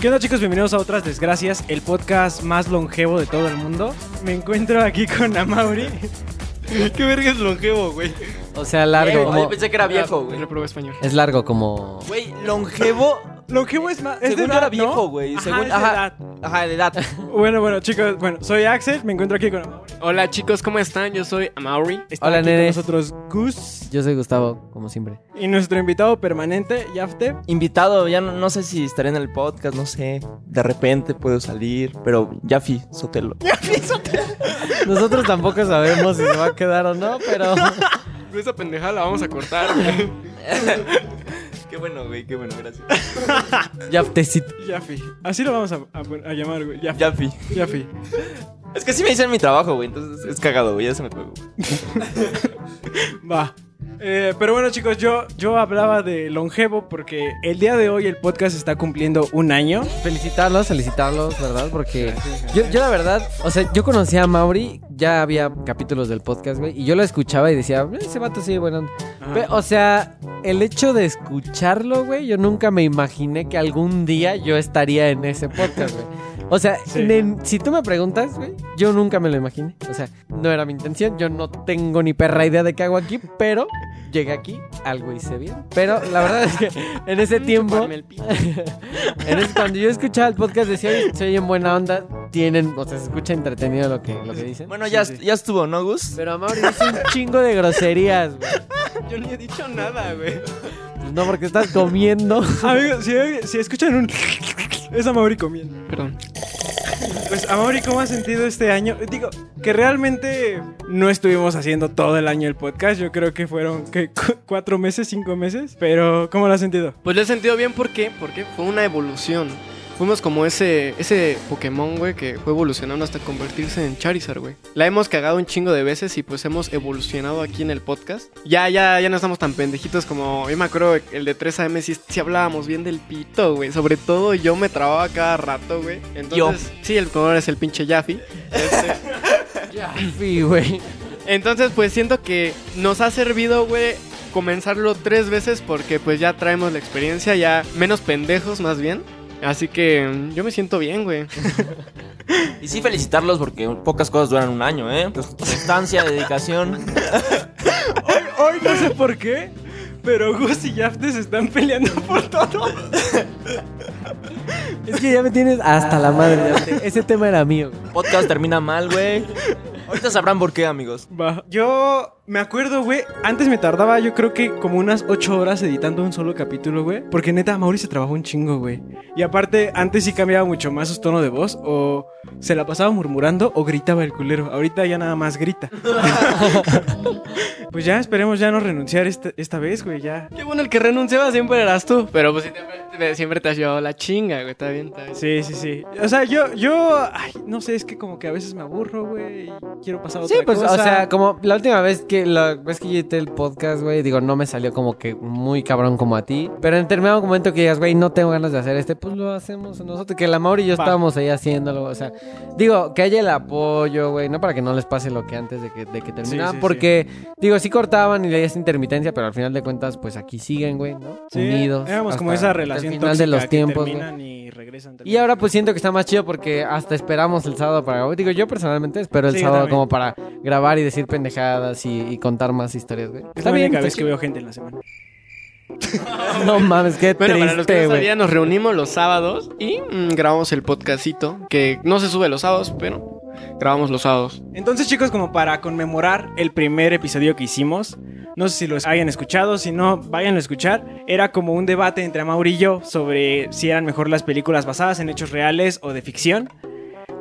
¿Qué onda chicos? Bienvenidos a Otras Desgracias, el podcast más longevo de todo el mundo. Me encuentro aquí con Amauri. ¿Qué verga es longevo, güey? O sea, largo. Yo como- pensé que era viejo, güey. Reprobé español. es largo como. Güey, longevo. Longevo es más... Es de Según yo edad, era viejo, ¿no? güey. Ajá, Según- es de ajá. edad. Ajá, de edad. Bueno, bueno chicos, bueno, soy Axel, me encuentro aquí con Amauri. Hola chicos, ¿cómo están? Yo soy Amaury. Está Hola, aquí con nosotros Gus Yo soy Gustavo, como siempre. y nuestro invitado permanente, Yafte. Invitado, ya no, no sé si estaré en el podcast, no sé. De repente puedo salir, pero Yafi Sotelo. Nosotros tampoco sabemos si se va a quedar o no, pero. Esa pendejada la vamos a cortar, güey. Qué bueno, güey, qué bueno, gracias. ya tecito. Yafi. Así lo vamos a, a- a llamar, güey. Yafi. Yafi. Yafi. Es que sí me dicen mi trabajo, güey, entonces es cagado, güey, ya se me pegó. Va. Eh, pero bueno chicos, yo, yo hablaba de longevo porque el día de hoy el podcast está cumpliendo un año. Felicitarlos, felicitarlos, ¿verdad? Porque yo, yo la verdad, o sea, yo conocía a Mauri, ya había capítulos del podcast, güey, y yo lo escuchaba y decía, "Eh, ese vato sí, bueno. O sea, el hecho de escucharlo, güey, yo nunca me imaginé que algún día yo estaría en ese podcast, güey. O sea, Sí. en- si tú me preguntas, güey, yo nunca me lo imaginé. O sea, no era mi intención, yo no tengo ni perra idea de qué hago aquí, pero llegué aquí, algo hice bien. Pero la verdad es que en ese tiempo, Chuparme el pito. en ese- cuando yo escuchaba el podcast decía, oye, se oyen buena onda, tienen, o sea, se escucha entretenido lo que, lo que dicen. Bueno, ya, sí. ya estuvo, ¿no, Gus? Pero a Mauri dice un chingo de groserías, güey. Yo ni he dicho nada, güey. Pues no, porque estás comiendo. Amigos, si, si escuchan un... Es Amauri comiendo. Perdón. Pues Amauri, ¿cómo has sentido este año? Digo, que realmente no estuvimos haciendo todo el año el podcast. Yo creo que fueron cuatro meses, cinco meses. Pero, ¿cómo lo has sentido? Pues lo he sentido bien, ¿por qué? Porque fue una evolución. Fuimos como ese, ese Pokémon, güey, que fue evolucionando hasta convertirse en Charizard, güey. La hemos cagado un chingo de veces y pues hemos evolucionado aquí en el podcast. Ya, ya, ya no estamos tan pendejitos como... Yo me acuerdo el de 3AM si, si hablábamos bien del pito, güey. Sobre todo yo me trababa cada rato, güey. Entonces, sí, el color es el pinche Yafi. Este, Sí, güey. Entonces, pues siento que nos ha servido, güey, comenzarlo tres veces porque pues ya traemos la experiencia, ya menos pendejos más bien. Así que yo me siento bien, güey. Y sí felicitarlos porque pocas cosas duran un año, ¿eh? Constancia, dedicación. Hoy, hoy no sé por qué, pero Gus y Yafte se están peleando por todo. Es que ya me tienes hasta la madre. ya te- Ese tema era mío. Podcast termina mal, güey. Ahorita sabrán por qué, amigos. Va. Yo me acuerdo, güey. Antes me tardaba, yo creo que como unas ocho horas editando un solo capítulo, güey. Porque neta, Mauri se trabajó un chingo, güey. Y aparte, antes sí cambiaba mucho más su tono de voz. O se la pasaba murmurando o gritaba el culero. Ahorita ya nada más grita. pues ya, esperemos ya no renunciar esta, esta vez, güey. Ya. Qué bueno, el que renunciaba siempre eras tú. Pero pues siempre, siempre te has llevado la chinga, güey. Está bien, está bien. Sí, sí, sí. O sea, yo, yo, ay, no sé, es que como que a veces me aburro, güey. Quiero pasar a otra Sí, pues, cosa. o sea, como la última vez que la vez que yo edité el podcast, güey, digo, no me salió como que muy cabrón como a ti. Pero en determinado momento que digas, güey, no tengo ganas de hacer este, pues lo hacemos nosotros. Que la Mauri y yo Va. estábamos ahí haciéndolo. O sea, digo, que haya el apoyo, güey, no para que no les pase lo que antes de que, de que terminaba. sí, sí. porque, digo, sí cortaban y le esa intermitencia, pero al final de cuentas, pues aquí siguen, güey, ¿no? Unidos. Éramos como esa relación el final tóxica de los que tiempos, terminan y regresan. Y ahora pues siento que está más chido porque hasta esperamos el sábado para. Digo, yo personalmente espero el sábado. Como para grabar y decir pendejadas y, y contar más historias, güey. Es la única vez que veo gente en la semana. No mames, qué Bueno, para los que triste, no güey. sabían, nos reunimos los sábados y mm, grabamos el podcastito. Que no se sube los sábados, pero grabamos los sábados. Entonces, chicos, como para conmemorar el primer episodio que hicimos, no sé si los hayan escuchado, si no, vayan a escuchar. Era como un debate entre Amaury y yo sobre si eran mejor las películas basadas en hechos reales o de ficción.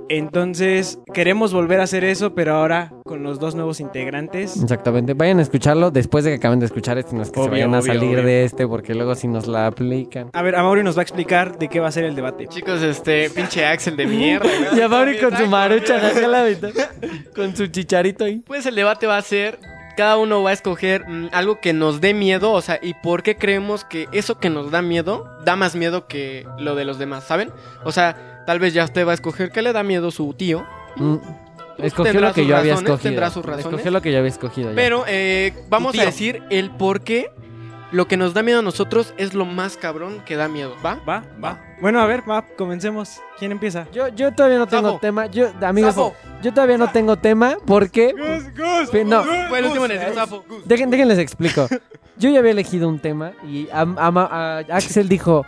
Entonces, queremos volver a hacer eso, pero ahora con los dos nuevos integrantes. Exactamente. Vayan a escucharlo después de que acaben de escuchar este. No es que se Obvio, vayan a obvio, salir obvio. de este porque luego si nos la aplican. A ver, Amaury nos va a explicar de qué va a ser el debate. Chicos, este pinche Axel de mierda. güey. Y a Mauri con su marucha a la mitad, Con su chicharito ahí. Pues el debate va a ser, cada uno va a escoger mm, algo que nos dé miedo, o sea, y por qué creemos que eso que nos da miedo da más miedo que lo de los demás, ¿saben? O sea, tal vez ya usted va a escoger qué le da miedo su tío, Mm. Escogió lo que yo había escogido. tendrá sus razones. Escogió lo que yo había escogido. ya. pero eh, vamos a decir el por qué lo que nos da miedo a nosotros es lo más cabrón que da miedo, ¿va? ¿Va? Va. Bueno, a ver, va, comencemos. ¿Quién empieza? Yo, yo todavía no tengo tema. Yo, amigos, yo todavía no tengo tema porque. Pe- No, Fue el último en decir Safo. dejen, déjenles explico. Yo ya había elegido un tema y a- a- a- Axel dijo.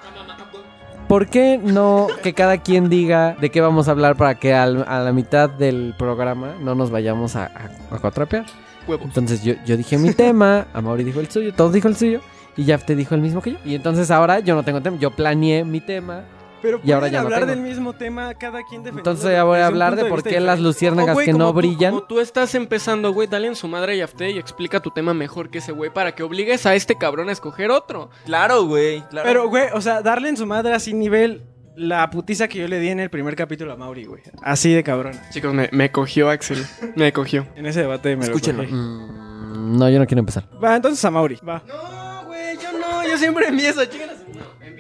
¿Por qué no que cada quien diga de qué vamos a hablar para que al- a la mitad del programa no nos vayamos a, a, a cuatrapear? Huevos. Entonces yo, yo dije mi tema, Amaury dijo el suyo, todos dijo el suyo y Jeff te dijo el mismo que yo. Y entonces ahora yo no tengo tema, yo planeé mi tema. Pero Y ahora pueden ya no hablar tengo. del mismo tema cada quien defendiendo Entonces ya voy a hablar de por qué las luciérnagas Oh, que no tú- brillan. Como tú estás empezando, güey, dale en su madre y afte y explica tu tema mejor que ese güey para que obligues a este cabrón a escoger otro. Claro, güey. Claro. Pero, güey, o sea, darle en su madre así nivel la putiza que yo le di en el primer capítulo a Mauri, güey. Así de cabrón. Chicos, me, me cogió Axel. Me cogió. En ese debate me Escúchenlo. lo cogí. Mm, no, yo no quiero empezar. Va, entonces a Mauri. Va. No, güey, yo no, yo siempre empiezo, chicas.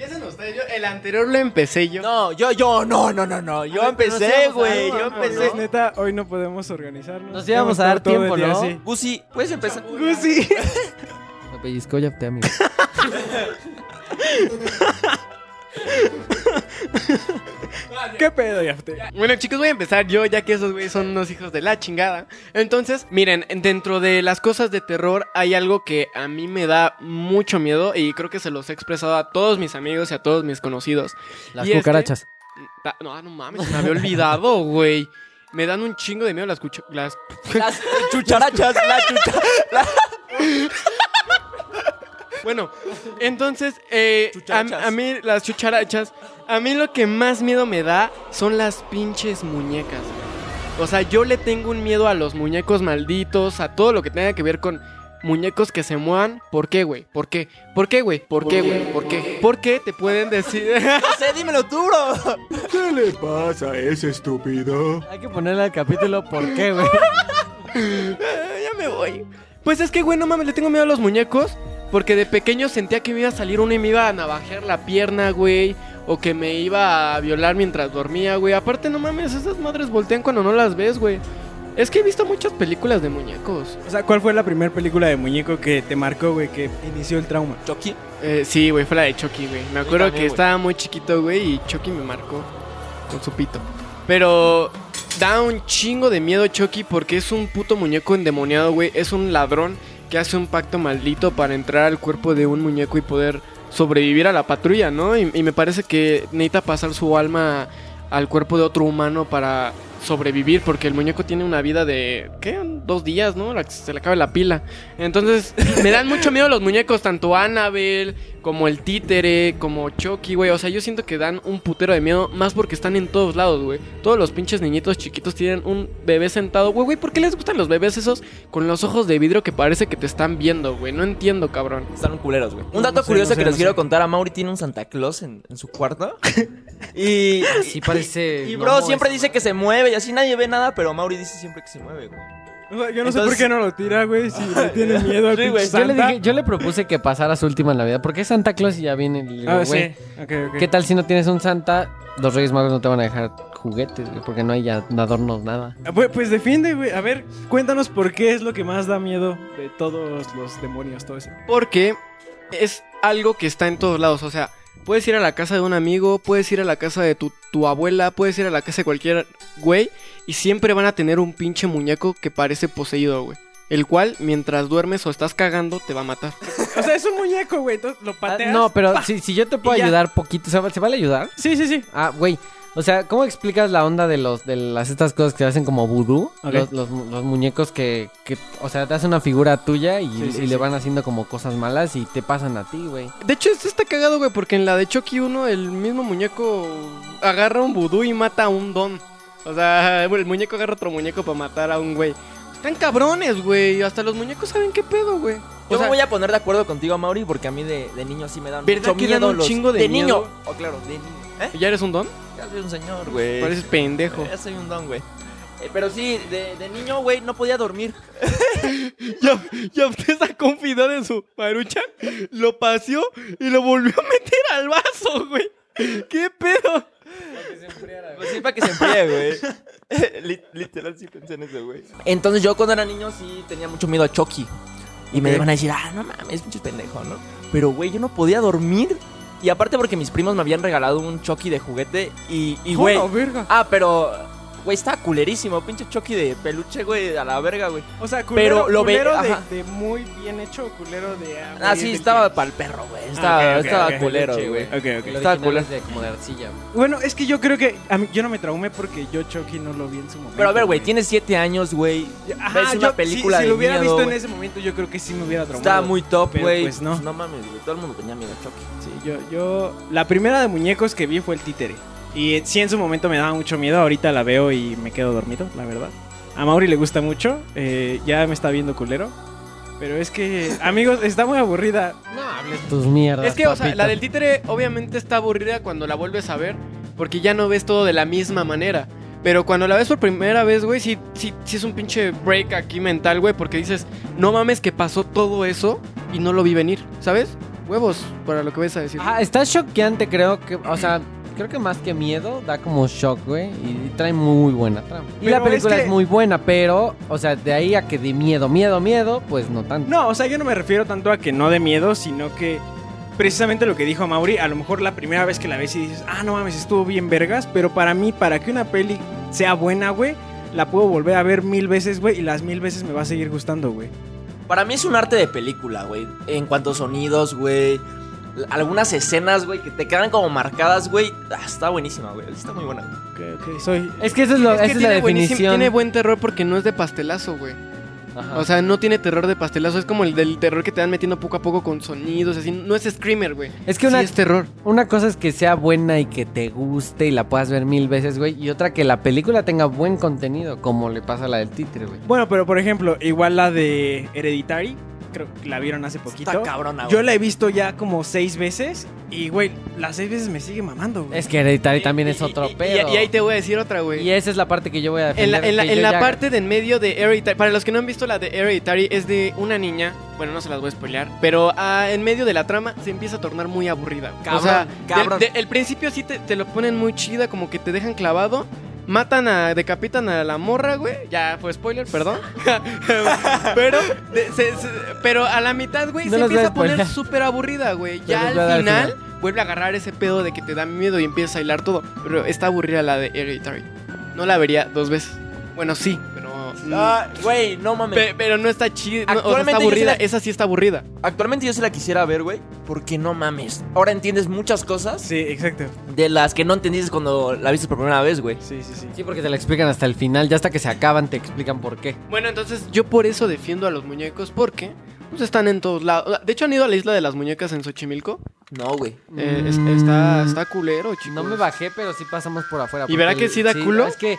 No, empiecen ustedes. Yo, el anterior lo empecé yo. No, yo, yo, no, no, no, no. Yo empecé, güey. Yo empecé. Pues, neta, hoy no podemos organizarnos. Nos íbamos a dar tiempo, ¿no? así. Gusi, puedes empezar. Gusi. Me pellizcó ya te amigo. ¿Qué pedo, Yafte? Bueno, chicos, voy a empezar yo, ya que esos güeyes son unos hijos de la chingada. Entonces, miren, dentro de las cosas de terror hay algo que a mí me da mucho miedo y creo que se los he expresado a todos mis amigos y a todos mis conocidos. Las Y es que- cucarachas. No, no mames, me había olvidado, güey. Me dan un chingo de miedo las cucho... Las... Las chucharachas, la chucha. Bueno, entonces, eh, a, a mí las chucharachas, a mí lo que más miedo me da son las pinches muñecas. güey. O sea, yo le tengo un miedo a los muñecos malditos, a todo lo que tenga que ver con muñecos que se muevan. ¿Por qué, güey? ¿Por qué? ¿Por qué, güey? ¿Por qué, güey? ¿Por qué? ¿Por qué te pueden decir? No sé, dímelo tú, bro. ¿Qué le pasa a ese estúpido? Hay que ponerle al capítulo por qué, güey. ya me voy. Pues es que, güey, no mames, le tengo miedo a los muñecos. Porque de pequeño sentía que me iba a salir uno y me iba a navajear la pierna, güey. O que me iba a violar mientras dormía, güey. Aparte, no mames, esas madres voltean cuando no las ves, güey. Es que he visto muchas películas de muñecos. O sea, ¿cuál fue la primera película de muñeco que te marcó, güey, que inició el trauma? Chucky. Eh, sí, güey, fue la de Chucky, güey. Me acuerdo también, que güey. estaba muy chiquito, güey, y Chucky me marcó con su pito. Pero da un chingo de miedo Chucky porque es un puto muñeco endemoniado, güey. Es un ladrón que hace un pacto maldito para entrar al cuerpo de un muñeco y poder sobrevivir a la patrulla, ¿no? Y, me parece que necesita pasar su alma al cuerpo de otro humano para sobrevivir porque el muñeco tiene una vida de ¿qué? dos días, ¿no? La- se le acaba la pila. Entonces me dan mucho miedo los muñecos, tanto Annabelle como el títere, como Chucky, güey. O sea, yo siento que dan un putero de miedo, más porque están en todos lados, güey. Todos los pinches niñitos chiquitos tienen un bebé sentado, güey, güey. ¿Por qué les gustan los bebés esos con los ojos de vidrio que parece que te están viendo, güey? No entiendo, cabrón. Están culeros, güey. Un dato no sé, curioso no sé, que les no quiero sé. contar. A Mauri tiene un Santa Claus en, en su cuarto. y... Sí parece... Y bro, siempre dice que se mueve y así nadie ve nada, pero Mauri dice siempre que se mueve, güey. O sea, yo no sé por qué no lo tira, güey, si le tiene miedo al Sí, pinche güey. Yo le, Santa. dije, yo le propuse que pasara su última Navidad. Porque es Santa Claus y ya viene el digo, Ah, güey. sí. ¿Qué tal si no tienes un Santa? Los Reyes Magos no te van a dejar juguetes, güey, porque no hay ya adornos, nada. Ah, Pues, pues defiende, güey. A ver, cuéntanos por qué es lo que más da miedo de todos los demonios, todo eso. Porque es algo que está en todos lados. O sea, puedes ir a la casa de un amigo, puedes ir a la casa de tu, tu abuela, puedes ir a la casa de cualquier güey. Y siempre van a tener un pinche muñeco que parece poseído, güey. El cual, mientras duermes o estás cagando, te va a matar. O sea, es un muñeco, güey. Entonces lo Ah, pateas. no, pero si, si yo te puedo ayudar poquito, ¿se, va- ¿se vale ayudar? Sí, sí, sí. Ah, güey. O sea, ¿cómo explicas la onda de los de las estas cosas que hacen como vudú? Los, los, los muñecos que, que, o sea, te hacen una figura tuya y, Sí, sí, y le van haciendo como cosas malas y te pasan a ti, güey. De hecho, esto está cagado, güey, porque en la de Chucky 1, el mismo muñeco agarra un vudú y mata a un don. O sea, el muñeco agarra otro muñeco para matar a un güey. Están cabrones, güey. Hasta los muñecos saben qué pedo, güey. Yo O sea, me voy a poner de acuerdo contigo, Mauri, porque a mí de, de niño sí me dan ¿Verdad mucho que dan miedo un los... chingo de niño. miedo? Oh, claro, de niño. ¿Eh? ¿Ya eres un don? Ya soy un señor, güey. Pareces pendejo. Ya soy un don, güey. Eh, pero sí, de, de niño, güey, no podía dormir. Ya, ya usted sacó un fideo de su marucha, lo paseó y lo volvió a meter al vaso, güey. ¿Qué pedo? Pues sí, para que se enfríe, güey. Lit- Literal, sí pensé en eso, güey. Entonces yo cuando era niño sí tenía mucho miedo a Chucky. Y me iban a decir, ah, no mames, pinche pendejo, ¿no? Pero, güey, yo no podía dormir. Y aparte porque mis primos me habían regalado un Chucky de juguete. Y, güey. Ah, pero. Güey, estaba culerísimo. Pinche Chucky de peluche, güey, a la verga, güey. O sea, culero, Pero lo ve- culero de, ajá. de muy bien hecho, culero de... Ah, sí, estaba para el perro, güey. Estaba, ok, ok, estaba ok. culero, Peluche, güey. Ok, ok. Estaba original culero. es de, como de arcilla. güey. Bueno, es que yo creo que a mí, yo no me traumé porque yo Chucky no lo vi en su momento. Pero a ver, güey, tienes siete años, güey. Ajá, ves una yo- película si, si de lo hubiera miedo, visto en güey. ese momento, yo creo que sí me hubiera traumado. Estaba muy top, Pero, güey. pues, no. no mames, güey. Todo el mundo tenía miedo a Chucky. Sí, yo, yo... La primera de muñecos que vi fue el títere. Y sí, en su momento me daba mucho miedo. Ahorita la veo y me quedo dormido, la verdad. A Mauri le gusta mucho. eh, ya me está viendo culero. Pero es que, amigos, está muy aburrida. No hables tus mierdas. Es que, o sea, la del títere obviamente está aburrida cuando la vuelves a ver, porque ya no ves todo de la misma manera. Pero cuando la ves por primera vez, güey, sí, sí, sí es un pinche break aquí mental, güey, porque dices, no mames que pasó todo eso y no lo vi venir, ¿sabes? Huevos, para lo que vas a decir. Ajá, está choqueante, creo que. O sea, creo que más que miedo, da como shock, güey. Y trae muy buena trama. Y Pero la película es es, muy buena, pero, o sea, de ahí a que de miedo, miedo, miedo, pues no tanto. No, o sea, yo no me refiero tanto a que no de miedo, sino que precisamente lo que dijo Mauri, a lo mejor la primera vez que la ves y dices, ah, no mames, estuvo bien vergas, pero para mí, para que una peli sea buena, güey, la puedo volver a ver mil veces, güey, y las mil veces me va a seguir gustando, güey. Para mí es un arte de película, güey. En cuanto a sonidos, güey. Algunas escenas, güey, que te quedan como marcadas, güey. Ah, está buenísima, güey. Está muy buena. Ok, ok, soy... Es que eso es, lo, Es que esa es la tiene, buenísimo- definición. tiene buen terror porque no es de pastelazo, güey. Ajá. O sea, no tiene terror de pastelazo, es como el del terror que te van metiendo poco a poco con sonidos, así. No es screamer, güey. Es que una, Sí es terror. una cosa es que sea buena y que te guste y la puedas ver mil veces, güey. Y otra que la película tenga buen contenido, como le pasa a la del títere, güey. Bueno, pero por ejemplo, igual la de Hereditary, creo que la vieron hace poquito. está cabrona, güey. Yo la he visto ya como seis veces y, güey, las seis veces me sigue mamando, güey. Es que Hereditary también es otro y- y- pedo. Y, ahí te voy a decir otra, güey. Y esa es la parte que yo voy a En defender. la, en la- que en yo la ya- parte de en medio de Hereditary, para los que no han visto la de Hereditary, es de una niña, bueno, no se las voy a spoilear, pero ah, en medio de la trama se empieza a tornar muy aburrida. Cabrón, o sea, cabrón. de- de- el principio sí te, te lo ponen muy chida, como que te dejan clavado. Matan a, decapitan a la morra, güey. Ya fue spoiler, perdón. pero, de- se- se- pero a la mitad, güey, No se empieza a poner súper aburrida, güey. Ya al al final, final. vuelve a agarrar ese pedo de que te da miedo y empieza a hilar todo. Pero está aburrida la de Hereditary. No la vería dos veces. Bueno, sí, Ah, güey, no mames. pe- pero no está chida. no, o sea, Actualmente está yo aburrida. sí la- Esa sí está aburrida. Actualmente yo se la quisiera ver, güey. Porque no mames. Ahora entiendes muchas cosas Sí, exacto. de las que no entendiste cuando la viste por primera vez, güey. Sí, sí, sí. Sí, porque te la explican hasta el final. Ya hasta que se acaban te explican por qué. Bueno, entonces yo por eso defiendo a los muñecos. Porque pues, están en todos lados. De hecho, han ido a la isla de las muñecas en Xochimilco. No, güey. Eh, es- Mm. está, está culero, chicos. No me bajé, pero sí pasamos por afuera. ¿Y verá que sí da culo? Es que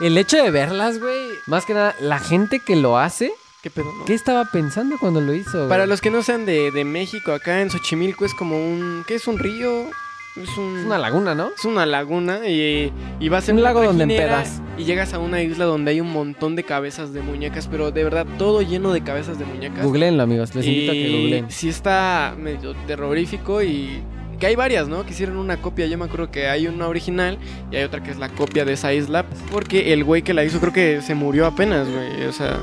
el hecho de verlas, güey, más que nada, la gente que lo hace, ¿Qué pedo? no? ¿qué estaba pensando cuando lo hizo? güey? Para los que no sean de, de México, acá en Xochimilco es como un. ¿Qué es un río? Es un. Es una laguna, ¿no? Es una laguna y, y vas en Un lago donde empedas. Y llegas a una isla donde hay un montón de cabezas de muñecas, pero de verdad todo lleno de cabezas de muñecas. Googleenlo, amigos. Les invito a que googleen. Sí está medio terrorífico y que hay varias, ¿no? Que hicieron una copia. Yo me acuerdo que hay una original y hay otra que es la copia de esa isla. Porque el güey que la hizo creo que se murió apenas, güey. O sea,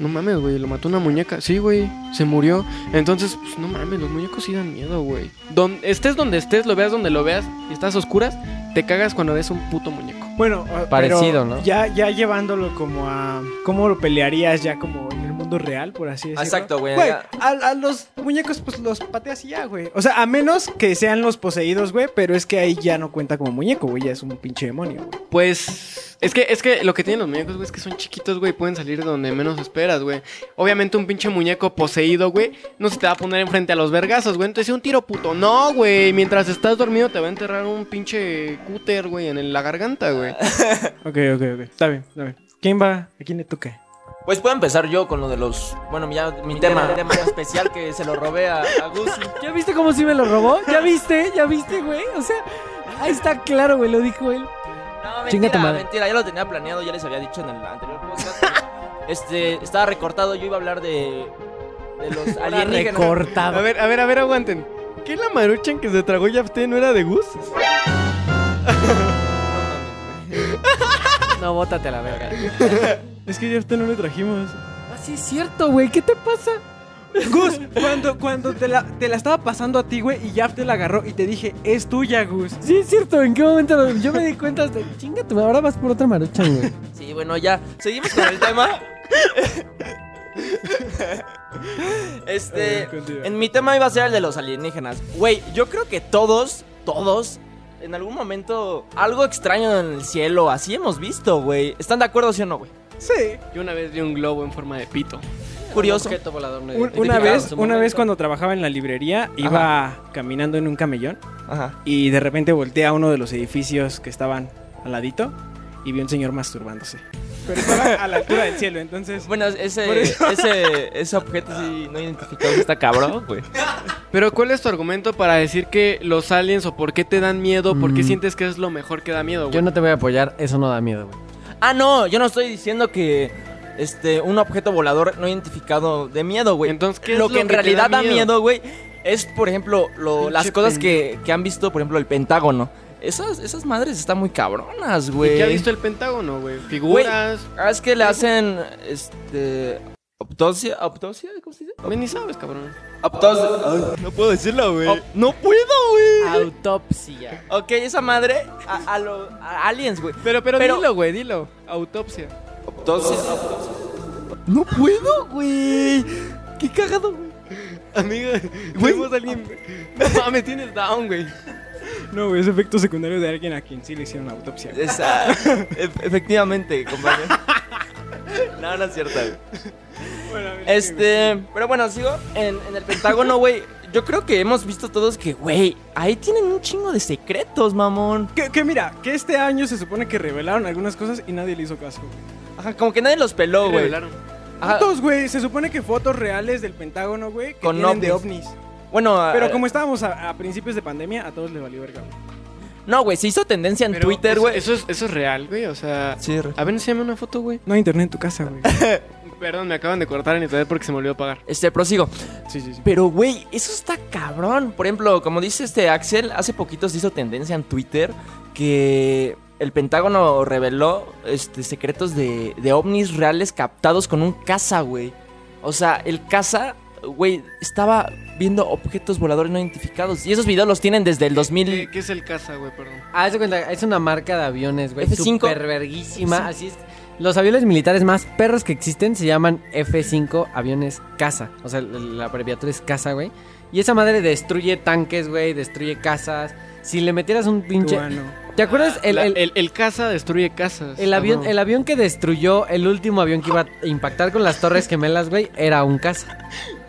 no mames, güey. Lo mató una muñeca. Sí, güey. Se murió. Entonces, pues no mames, los muñecos sí dan miedo, güey. Don, estés donde estés, lo veas donde lo veas y estás a oscuras, te cagas cuando ves un puto muñeco. Bueno, uh, Parecido, pero ¿no? Ya, ya llevándolo como a. ¿Cómo lo pelearías ya como mundo real, por así decirlo? Exacto, güey. A, a los muñecos, pues los pateas y ya, güey. O sea, a menos que sean los poseídos, güey, pero es que ahí ya no cuenta como muñeco, güey, ya es un pinche demonio, güey. Pues es que es que lo que tienen los muñecos, güey, es que son chiquitos, güey, pueden salir de donde menos esperas, güey. Obviamente un pinche muñeco poseído, güey, no se te va a poner enfrente a los vergazos, güey. Entonces un tiro puto, no, güey. Mientras estás dormido te va a enterrar un pinche cúter, güey, en la garganta, güey. Ok, ok, ok. Está bien, está bien. ¿Quién va? ¿A quién le toca? Pues puedo empezar yo con lo de los. Bueno, ya mi tema, tema ya especial que se lo robé a, a Gus. ¿Ya viste cómo sí me lo robó? ¿Ya viste? ¿Ya viste, güey? O sea, ahí está claro, güey, lo dijo él. No, Chinga tu mentira, madre. mentira, ya lo tenía planeado, ya les había dicho en el anterior podcast. pero, este, estaba recortado, yo iba a hablar de. De los alienígenas. A Recortado. ver, a ver, a ver, aguanten. ¿Qué la maruchan que se tragó Yafté no era de Gus? No, bótate a la verga. Es que ya usted no le trajimos. Ah, sí es cierto, güey. ¿Qué te pasa? Gus, cuando, cuando te, la, te la estaba pasando a ti, güey, y Jaf te la agarró y te dije, es tuya, Gus. Sí, es cierto. ¿En qué momento lo- yo me di cuenta? Hasta, chinga, tú, ahora vas por otra maruchan, güey. Sí, bueno, ya. Seguimos con el tema. este. A ver, continúa. En mi tema iba a ser el de los alienígenas. Güey, yo creo que todos, todos, en algún momento, algo extraño en el cielo, así hemos visto, güey. ¿Están de acuerdo, sí o no, güey? Sí. Yo una vez vi un globo en forma de pito. Curioso. Un objeto volador no Un- una vez, una vez cuando trabajaba en la librería, iba caminando en un camellón Ajá. y de repente volteé a uno de los edificios que estaban al ladito y vi un señor masturbándose. Pero estaba a la altura del cielo, entonces... Bueno, ese, ese, ese objeto sí no identificado está cabrón, güey. Pero ¿cuál es tu argumento para decir que los aliens o por qué te dan miedo? ¿Por qué Mm. sientes que es lo mejor que da miedo, güey? Yo no te voy a apoyar, eso no da miedo, güey. Ah, no, yo no estoy diciendo que este un objeto volador no identificado de miedo, güey. Entonces, ¿qué es lo lo que en que realidad da miedo? güey, es por ejemplo lo- las cosas que, que han visto, por ejemplo, el Pentágono. Esas, esas madres están muy cabronas, ¿Y güey. qué ha visto el Pentágono, güey? Figuras. Ah, es que le hacen este autopsia, autopsia, ¿cómo se dice? Güey, ni sabes, cabrón. Autopsia. Ay, no puedo decirlo, güey. no puedo, güey. Autopsia. Ok, esa madre a, a lo- a aliens, güey. Pero, pero, Pero- dilo, güey, dilo. Autopsia. Autopsia. No puedo, güey. Qué cagado, güey. Amiga, a alguien. No mames, tienes down, güey. No, güey, es efecto secundario de alguien a quien sí le hicieron autopsia. Esa, e- efectivamente, compañero. No, no es cierto, güey. Bueno, a ver, Este, pero bueno, sigo. En, en el Pentágono, güey. Yo creo que hemos visto todos que, güey, ahí tienen un chingo de secretos, mamón. Que, que mira, que este año se supone que revelaron algunas cosas y nadie le hizo caso. güey. Ajá, como que nadie los peló, güey. Revelaron. Ajá, Fotos, güey, se supone que fotos reales del Pentágono, güey, que Con tienen de ovnis. ovnis. Bueno, Pero a- como estábamos a, a principios de pandemia, a todos les valió verga. güey. No, güey, se hizo tendencia en Pero Twitter, güey. Eso, es, eso es real, güey. O sea. Sí, A ver, enséñame una foto, güey. No hay internet en tu casa, güey. Perdón, me acaban de cortar en internet porque se me olvidó pagar. Este, prosigo. Sí, sí, sí. Pero, güey, eso está cabrón. Por ejemplo, como dice este Axel, hace poquito se hizo tendencia en Twitter que el Pentágono reveló este, secretos de, de ovnis reales captados con un caza, güey. O sea, el caza, güey, estaba viendo objetos voladores no identificados. Y esos videos los tienen desde el 2000. ¿Qué, qué es el casa, güey? Perdón. Ah, haz de cuenta, es una marca de aviones, güey. F5. Super verguísima. Así es. Los aviones militares más perros que existen se llaman F5 aviones caza. O sea, el- la abreviatura es caza, güey. Y esa madre destruye tanques, güey, destruye casas. Si le metieras un pinche... Cubano. ¿Te acuerdas? El, La- el- el, el casa destruye casas. el avión, el avión que destruyó el último avión que iba a impactar con las torres gemelas, güey, era un caza.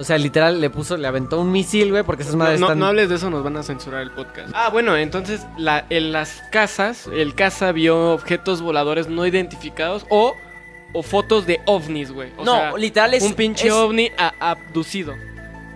O sea, literal, le puso, le aventó un misil, güey, porque esas madres no, están... no hables de eso, nos van a censurar el podcast. Ah, bueno, entonces la, en las casas, el casa vio objetos voladores no identificados o, o fotos de ovnis, güey. O no, sea, literal es. un pinche es- ovni a- abducido.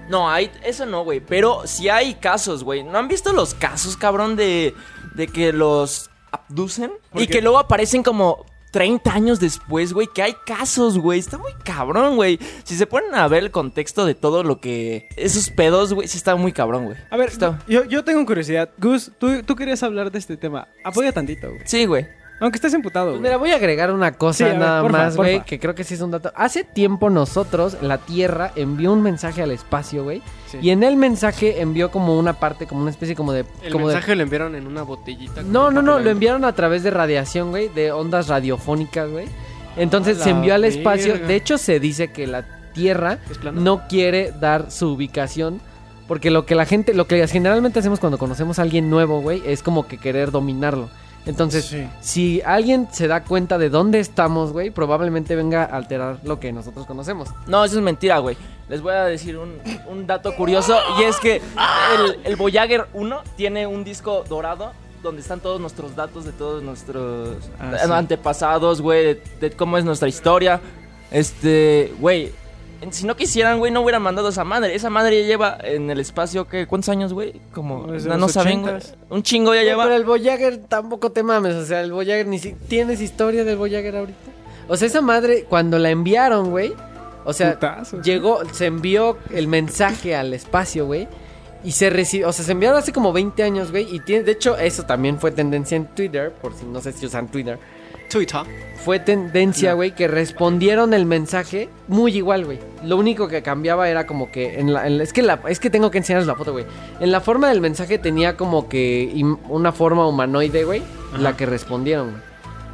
No, hay, eso no, güey. Pero sí hay casos, güey. ¿No han visto los casos, cabrón, de, de que los abducen? ¿Por Y qué? que luego aparecen como 30 años después, güey. Que hay casos, güey. Está muy cabrón, güey. Si se ponen a ver el contexto de todo lo que... Esos pedos, güey, sí está muy cabrón, güey. A ver, Está- yo, yo tengo curiosidad. Gus, tú, tú querías hablar de este tema. Apoya tantito, güey. Sí, güey. Aunque estés emputado, Pues güey. mira, voy a agregar una cosa Sí, a ver, nada porfa, más, güey, que creo que sí es un dato. Hace tiempo nosotros, la Tierra, envió un mensaje al espacio, güey. Sí. Y en el mensaje envió como una parte, como una especie como de... El como de- mensaje lo enviaron en una botellita. con No, no, no, lo enviaron a través de radiación, güey, de ondas radiofónicas, güey. Entonces se envió al espacio. verga. De hecho, se dice que la Tierra no quiere dar su ubicación. Porque lo que la gente, lo que generalmente hacemos cuando conocemos a alguien nuevo, güey, es como que querer dominarlo. Entonces, Sí. si alguien se da cuenta de dónde estamos, güey, probablemente venga a alterar lo que nosotros conocemos. No, eso es mentira, güey. Les voy a decir un, un dato curioso. Y es que el, el Voyager 1 tiene un disco dorado donde están todos nuestros datos de todos nuestros Ah, sí. antepasados, güey, de, de cómo es nuestra historia. Este, güey, si no quisieran, güey, no hubieran mandado esa madre. Esa madre ya lleva en el espacio, ¿qué? ¿Cuántos años, güey? Como, Desde no, no saben, güey. 80s. Un chingo ya Pero lleva. el Voyager tampoco te mames, o sea, el Voyager ni si tienes historia del Voyager ahorita. O sea, esa madre cuando la enviaron, güey, o sea, Putazo. llegó, se envió el mensaje al espacio, güey. Y se recibió, o sea, se enviaron hace como 20 años, güey. Y tiene, de hecho, eso también fue tendencia en Twitter, por si no sé si usan Twitter. Twitter. fue tendencia, güey, que respondieron el mensaje muy igual, güey. Lo único que cambiaba era como que en la, en la- es que la, es que tengo que enseñarles la foto, güey. En la forma del mensaje tenía como que una forma humanoide, güey, la que respondieron, güey.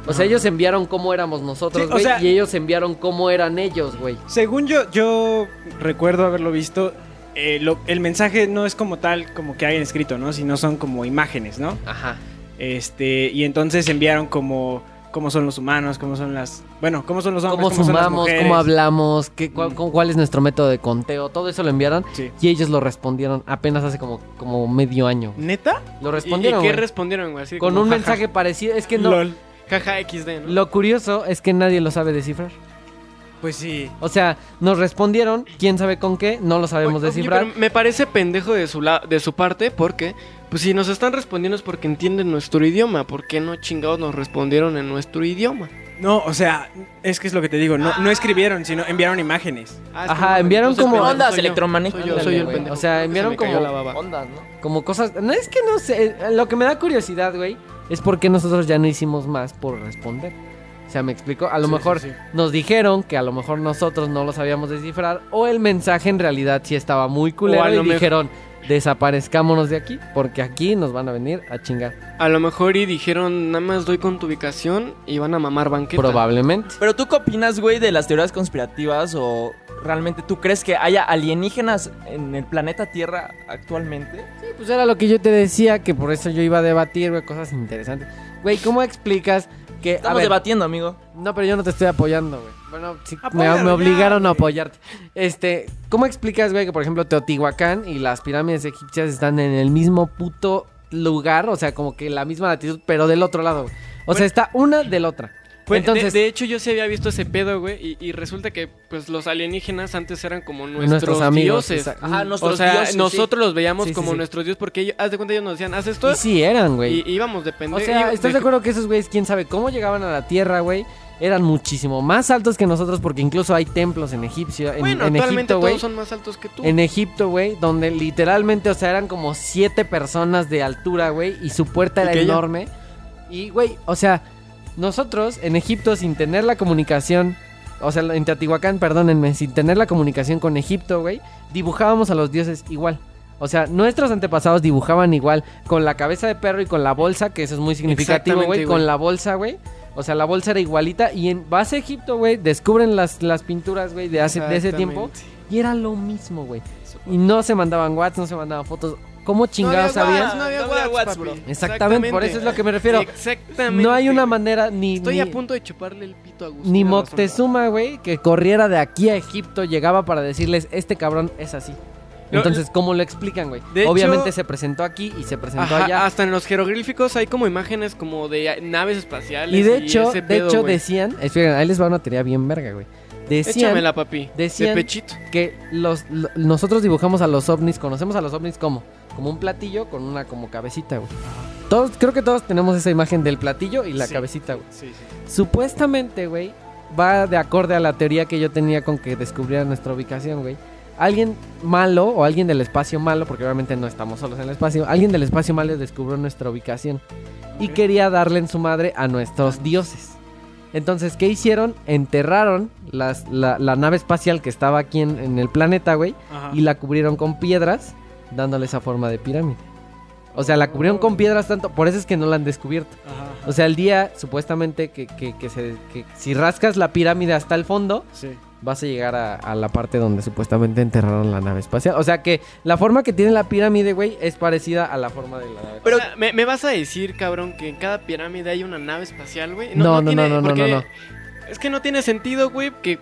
O sea, ellos enviaron cómo éramos nosotros, Sí, o güey, sea- y ellos enviaron cómo eran ellos, güey. Según yo, yo recuerdo haberlo visto. eh, lo- el mensaje no es como tal, como que hayan escrito, ¿no? Sino son como imágenes, ¿no? Ajá. Este, y entonces enviaron como cómo son los humanos, cómo son las, bueno, cómo son los hombres, Cómo son las sumamos, mujeres. cómo hablamos, qué, cuál, Mm. cuál es nuestro método de conteo, todo eso lo enviaron Sí. y ellos lo respondieron apenas hace como, como medio año. ¿Neta? Lo ¿Y, y respondieron, qué respondieron, güey? Así Con como, un jaja, mensaje parecido, es que no, LOL. Jaja XD, ¿no? Lo curioso es que nadie lo sabe descifrar. Pues sí. O sea, nos respondieron, quién sabe con qué, no lo sabemos Oye, descifrar. pero me parece pendejo de su, la- de su parte porque, pues si nos están respondiendo es porque entienden nuestro idioma. ¿Por qué no chingados nos respondieron en nuestro idioma? No, o sea, es que es lo que te digo, no, no escribieron, sino enviaron imágenes. Ah, es que Ajá, no, enviaron entonces, como- pendejo Ondas soy yo. electromagnéticas. Soy yo, soy el güey. pendejo. O sea, enviaron como- la baba. Ondas, ¿no? Como cosas. No es que no sé. eh, Lo que me da curiosidad, güey, es porque nosotros ya no hicimos más por responder. O sea, me explico. A lo Sí, mejor sí, sí. nos dijeron que a lo mejor nosotros no lo sabíamos descifrar. O el mensaje en realidad sí estaba muy culero. a Y lo mejor- dijeron, desaparezcámonos de aquí. Porque aquí nos van a venir a chingar. A lo mejor y dijeron, nada más doy con tu ubicación y van a mamar banqueta. Probablemente. Pero tú qué opinas, güey, de las teorías conspirativas o realmente tú crees que haya alienígenas en el planeta Tierra actualmente? Sí, pues era lo que yo te decía, que por eso yo iba a debatir, güey, cosas interesantes. Güey, ¿cómo explicas que... a Estamos ver, debatiendo, amigo. No, pero yo no te estoy apoyando, güey. Bueno, sí, me, Apóyalo me ya, obligaron a apoyarte. Este, ¿cómo explicas, güey, que por ejemplo Teotihuacán y las pirámides egipcias están en el mismo puto lugar? O sea, como que la misma latitud, pero del otro lado, güey. O sea, está una del otra. Pues, Entonces, de, de hecho, yo sí había visto ese pedo, güey. Y, y resulta que, pues, los alienígenas antes eran como nuestros, nuestros amigos. dioses. Ajá, O nuestros sea, dioses, sí. nosotros los veíamos Sí, como sí. nuestros dioses porque ellos, haz de cuenta, ellos nos decían, haz esto. Y sí eran, güey. Y íbamos de O sea, ¿estás de acuerdo que esos güeyes, quién sabe cómo llegaban a la Tierra, güey? Eran muchísimo más altos que nosotros porque incluso hay templos en Egipcio, en, Bueno, en actualmente Egipto, güey. todos son más altos que tú. En Egipto, güey, donde literalmente, o sea, eran como siete personas de altura, güey, y su puerta ¿Y era ella? enorme. Y, güey, o sea, nosotros en Egipto, sin tener la comunicación, o sea, en Teotihuacán, perdónenme, sin tener la comunicación con Egipto, güey, dibujábamos a los dioses igual. O sea, nuestros antepasados dibujaban igual con la cabeza de perro y con la bolsa, que eso es muy significativo, güey, con la bolsa, güey. O sea, la bolsa era igualita y en base a Egipto, güey, descubren las, las pinturas, güey, de, hace, de ese tiempo. Y era lo mismo, güey. Y no se mandaban WhatsApp, no se mandaban fotos. ¿Cómo chingados sabías? No había No había WhatsApp, WhatsApp, papi. Exactamente, por eso es lo que me refiero. Exactamente. No hay una manera ni Estoy ni, a punto de chuparle el pito a Agustín. ni. Moctezuma, güey, que corriera de aquí a Egipto llegaba para decirles, este cabrón es así. Entonces, ¿cómo lo explican, güey? De Obviamente hecho- se presentó aquí y se presentó Ajá, allá. hasta en los jeroglíficos hay como imágenes como de naves espaciales. Y de hecho, de pedo, hecho decían, esperen, ahí les va una teoría bien verga, güey. Decían Échamela, papi. decían- De pechito. que los, lo- nosotros dibujamos a los ovnis, conocemos a los ovnis como como un platillo con una como cabecita, güey. Todos creo que todos tenemos esa imagen del platillo y la Sí. cabecita, güey. Sí, sí. Supuestamente, güey, va de acorde a la teoría que yo tenía con que descubrieran nuestra ubicación, güey. Alguien malo o alguien del espacio malo, porque obviamente no estamos solos en el espacio, alguien del espacio malo descubrió nuestra ubicación y quería darle en su madre a nuestros dioses. Entonces, ¿qué hicieron? Enterraron las- la, la nave espacial que estaba aquí en, en el planeta, güey, Ajá. y la cubrieron con piedras, dándole esa forma de pirámide. O sea, la cubrieron con piedras tanto, por eso es que no la han descubierto. Ajá. O sea, el día supuestamente que, que, que se, que si rascas la pirámide hasta el fondo, Sí. Vas a llegar a, a la parte donde supuestamente enterraron la nave espacial. O sea que la forma que tiene la pirámide, güey, es parecida a la forma de la nave. Pero, ¿me, me vas a decir, cabrón, que en cada pirámide hay una nave espacial, güey? No, no, tiene- no, no, no, no, no. Es que no tiene sentido, güey, que...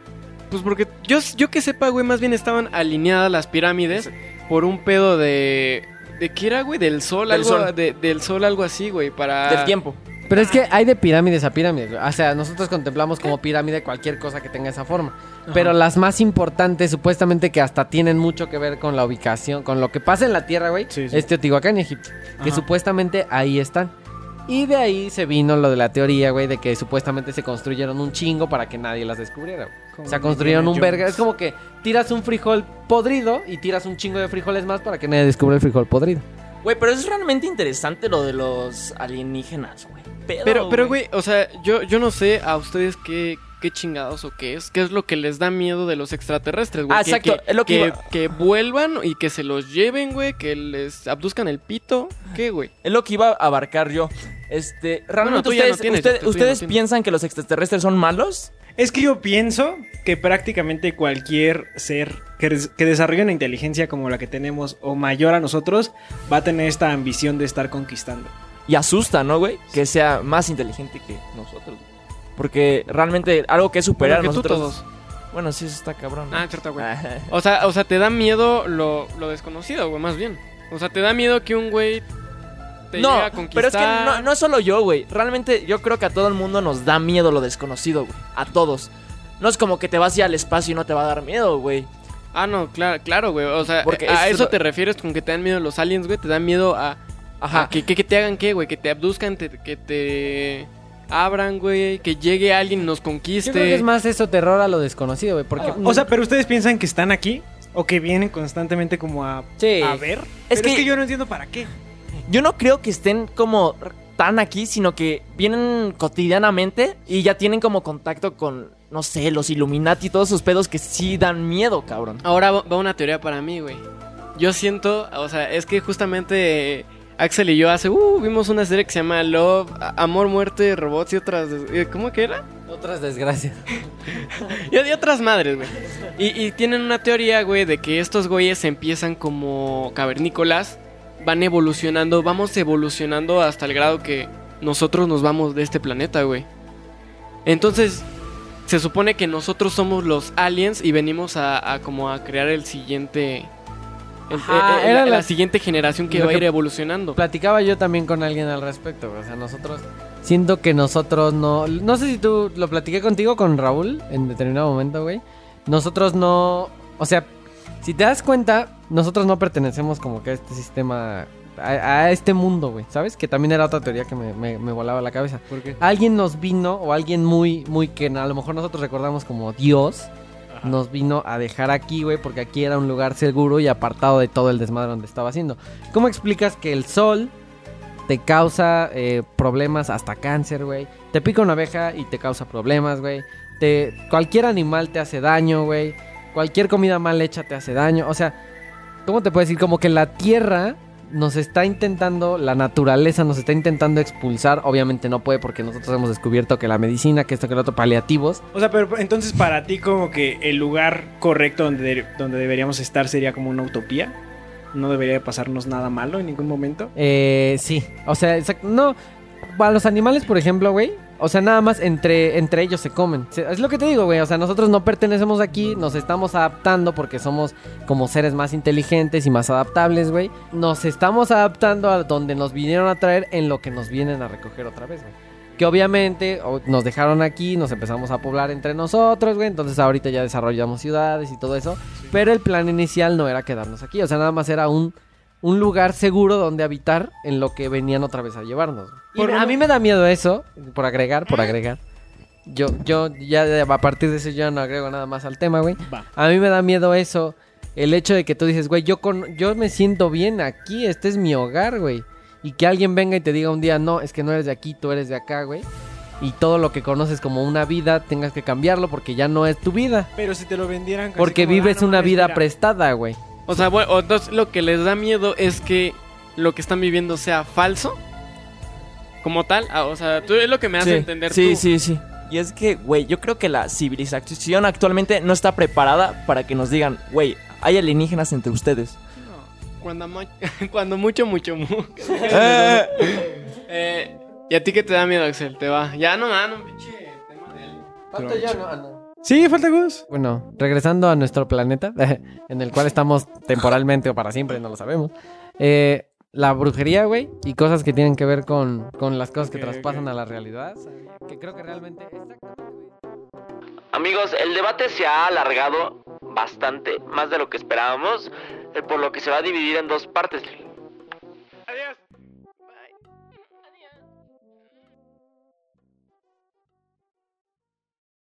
Pues porque yo, yo que sepa, güey, más bien estaban alineadas las pirámides por un pedo de... ¿De qué era, güey? Del sol, Del algo... sol. de- del sol, algo así, güey, para... Del tiempo. Pero es que hay de pirámides a pirámides. güey. O sea, nosotros contemplamos como pirámide cualquier cosa que tenga esa forma. Pero las más importantes, supuestamente que hasta tienen mucho que ver con la ubicación, con lo que pasa en la Tierra, güey, Sí, sí. es Teotihuacán y Egipto. Que supuestamente ahí están. Y de ahí se vino lo de la teoría, güey, de que supuestamente se construyeron un chingo para que nadie las descubriera. güey. O sea, construyeron un verga. Es como que tiras un frijol podrido y tiras un chingo de frijoles más para que nadie descubra el frijol podrido. Güey, pero es realmente interesante lo de los alienígenas, güey. Pedo, Pero, pero, güey, o sea, yo, yo no sé a ustedes qué, qué chingados o qué es. ¿Qué es lo que les da miedo de los extraterrestres, güey? Ah, Que- exacto, Que, es lo que que, iba- que vuelvan y que se los lleven, güey. Que les abduzcan el pito. ¿Qué, güey? Es lo que iba a abarcar yo. Este, realmente tú ya no ustedes, tienes, usted- no ustedes piensan que los extraterrestres son malos? Es que yo pienso que prácticamente cualquier ser que, des- que desarrolle una inteligencia como la que tenemos o mayor a nosotros va a tener esta ambición de estar conquistando. Y asusta, ¿no, güey? Que sea más inteligente que nosotros. Porque realmente algo que es superior Bueno, tú nosotros. todos. Bueno, sí, eso está cabrón. ¿no? Ah, cierto, güey. Ah, O sea, o sea, te da miedo lo, lo desconocido, güey, más bien. O sea, te da miedo que un güey te no, llegue a conquistar. pero es que no, no es solo yo, güey. Realmente yo creo que a todo el mundo nos da miedo lo desconocido, güey. A todos. No es como que te vas a ir al espacio y no te va a dar miedo, güey. Ah, no, claro, claro, güey. O sea, Porque a es- eso te refieres con que te dan miedo los aliens, güey. Te dan miedo a. Ajá. a que, que, que te hagan qué, güey. Que te abduzcan, te- que te abran, güey. Que llegue alguien y nos conquiste. Yo creo que es más eso terror a lo desconocido, güey. Porque. O sea, pero ustedes piensan que están aquí o que vienen constantemente como a, Sí. a ver. Es Pero que- es que yo no entiendo para qué. Yo no creo que estén como tan aquí, sino que vienen cotidianamente y ya tienen como contacto con, no sé, los Illuminati y todos esos pedos que sí dan miedo, cabrón. Ahora va va una teoría para mí, güey. Yo siento, o sea, es que justamente eh, Axel y yo hace, uh, vimos una serie que se llama Love, Amor, Muerte, Robots y otras. eh, ¿Cómo que era? Otras desgracias. Y, y otras madres, güey. Y, y tienen una teoría, güey, de que estos güeyes empiezan como cavernícolas, van evolucionando, vamos evolucionando hasta el grado que nosotros nos vamos de este planeta, güey. Entonces, se supone que nosotros somos los aliens y venimos a, a como a crear el siguiente... Ajá, el- era la, la- siguiente generación que va a ir evolucionando. Platicaba yo también con alguien al respecto. O sea, nosotros. Siento que nosotros no. No sé si tú lo platiqué contigo con Raúl en determinado momento, güey. Nosotros no. O sea, si te das cuenta, nosotros no pertenecemos como que a este sistema. A, a este mundo, güey. ¿Sabes? Que también era otra teoría que me, me- me volaba la cabeza. ¿Por qué? Alguien nos vino, o alguien muy, muy que a lo mejor nosotros recordamos como Dios. Nos vino a dejar aquí, güey, porque aquí era un lugar seguro y apartado de todo el desmadre donde estaba haciendo. ¿Cómo explicas que el sol te causa eh, problemas, hasta cáncer, güey? Te pica una abeja y te causa problemas, güey. Te, cualquier animal te hace daño, güey. Cualquier comida mal hecha te hace daño. O sea, ¿cómo te puedo decir? Como que la tierra nos está intentando, la naturaleza nos está intentando expulsar. Obviamente no puede porque nosotros hemos descubierto que la medicina, que esto, que lo otro, paliativos. O sea, pero entonces para ti como que el lugar correcto donde, de- donde deberíamos estar sería como una utopía. No debería de pasarnos nada malo en ningún momento. Eh, sí. O sea, no. A los animales, por ejemplo, güey. O sea, nada más entre, entre ellos se comen. Es lo que te digo, güey. O sea, nosotros no pertenecemos aquí, nos estamos adaptando porque somos como seres más inteligentes y más adaptables, güey. Nos estamos adaptando a donde nos vinieron a traer en lo que nos vienen a recoger otra vez, güey. Que obviamente nos dejaron aquí, nos empezamos a poblar entre nosotros, güey. Entonces ahorita ya desarrollamos ciudades y todo eso. Pero el plan inicial no era quedarnos aquí. O sea, nada más era un, un lugar seguro donde habitar en lo que venían otra vez a llevarnos. Y a mí me da miedo eso, por agregar, por agregar. Yo, yo ya a partir de eso yo no agrego nada más al tema, güey. A mí me da miedo eso. El hecho de que tú dices, güey, yo, con, yo me siento bien aquí, este es mi hogar, güey. Y que alguien venga y te diga un día, no, es que no eres de aquí, tú eres de acá, güey. Y todo lo que conoces como una vida, tengas que cambiarlo porque ya no es tu vida. Pero si te lo vendieran... así Porque como, vives ah, no una vida prestada, güey. O sea, bueno, entonces lo que les da miedo es que lo que están viviendo sea falso. Como tal, Ah, o sea, tú es lo que me hace sí, entender sí, tú. sí, sí. Y es que, güey, yo creo que la civilización actualmente no está preparada para que nos digan, güey, hay alienígenas entre ustedes. Cuando, cuando mucho, mucho, mu- Eh, Eh, ¿Y a ti qué te da miedo, Axel? Te va. Ya no, ah, no, pinche tema de él. Sí, falta Gus. Bueno, regresando a nuestro planeta, en el cual estamos temporalmente o para siempre, no lo sabemos. Eh, la brujería, güey, y cosas que tienen que ver con, con las cosas que traspasan a la realidad. Que creo que realmente. Amigos, el debate se ha alargado bastante, más de lo que esperábamos, eh, por lo que se va a dividir en dos partes.